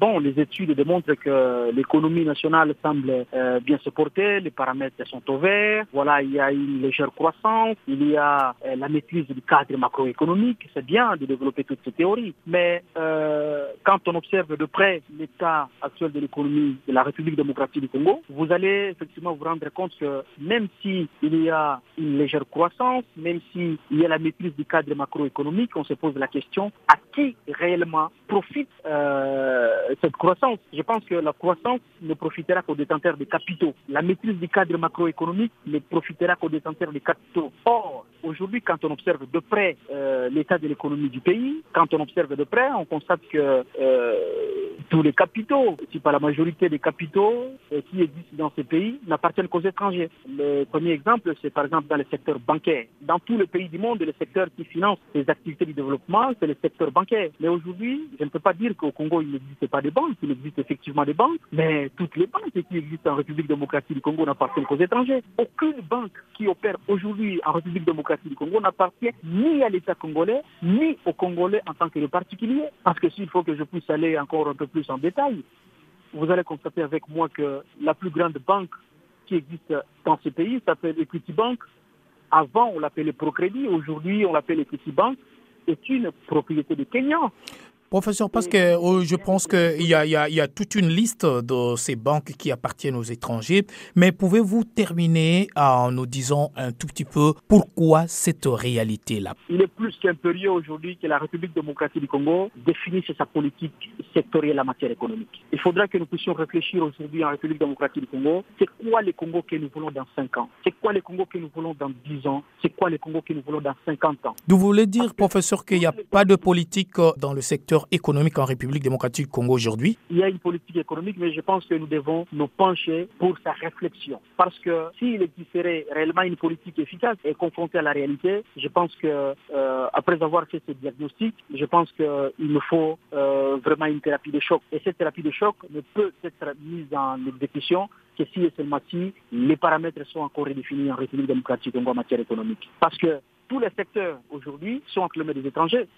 Bon, les études démontrent que l'économie nationale semble euh, bien se porter, les paramètres sont au vert. Voilà, il y a une légère croissance, il y a euh, la maîtrise du cadre macroéconomique. C'est bien de développer toutes ces théories, mais euh, quand on observe de près l'état actuel de l'économie de la République démocratique du Congo, vous allez effectivement vous rendre compte que même si il y a une légère croissance, même s'il y a la maîtrise du cadre macroéconomique, on se pose la question qui réellement profite euh, cette croissance. Je pense que la croissance ne profitera qu'aux détenteurs des capitaux. La maîtrise du cadre macroéconomique ne profitera qu'aux détenteurs des capitaux. Or, aujourd'hui, quand on observe de près euh, l'état de l'économie du pays, quand on observe de près, on constate que euh, tous les capitaux, si pas la majorité des capitaux euh, qui existent dans ces pays, n'appartiennent qu'aux étrangers. Le premier exemple, c'est par exemple dans le secteur bancaire. Dans tous les pays du monde, le secteur qui finance les activités du développement, c'est le secteur bancaire. Mais aujourd'hui, je ne peux pas dire qu'au Congo, il n'existe pas de banques, il existe effectivement des banques, mais toutes les banques qui existent en République démocratique du Congo n'appartiennent qu'aux étrangers. Aucune banque qui opère aujourd'hui en République démocratique du Congo n'appartient ni à l'État congolais, ni aux Congolais en tant que particulier. Parce que s'il faut que je puisse aller encore un peu plus en détail, vous allez constater avec moi que la plus grande banque qui existe dans ce pays s'appelle Equity Bank. Avant, on l'appelait Procrédit. Aujourd'hui, on l'appelle Equity Bank. C'est une propriété de Kenya. Professeur, parce que oh, je pense qu'il y, y, y, a toute une liste de ces banques qui appartiennent aux étrangers, mais pouvez-vous terminer en nous disant un tout petit peu pourquoi cette réalité-là? Il est plus qu'impérieux aujourd'hui que la République démocratique du Congo définisse sa politique sectorielle en matière économique. Il faudra que nous puissions réfléchir aujourd'hui en République démocratique du Congo, c'est quoi les Congo que nous voulons dans 5 ans? C'est quoi les Congo que nous voulons dans 10 ans? C'est quoi les Congo que nous voulons dans 50 ans? Vous voulez dire, professeur, qu'il n'y a pas de politique dans le secteur économique en République démocratique du Congo aujourd'hui Il y a une politique économique, mais je pense que nous devons nous pencher pour sa réflexion. Parce que s'il existerait réellement une politique efficace et confrontée à la réalité, je pense que euh, après avoir fait ce diagnostic, je pense qu'il nous faut euh, vraiment une thérapie de choc. Et cette thérapie de choc ne peut être mise en exécution que si et seulement si les paramètres sont encore redéfinis en République démocratique du Congo en matière économique. Parce que tous les secteurs aujourd'hui sont mains des étrangers.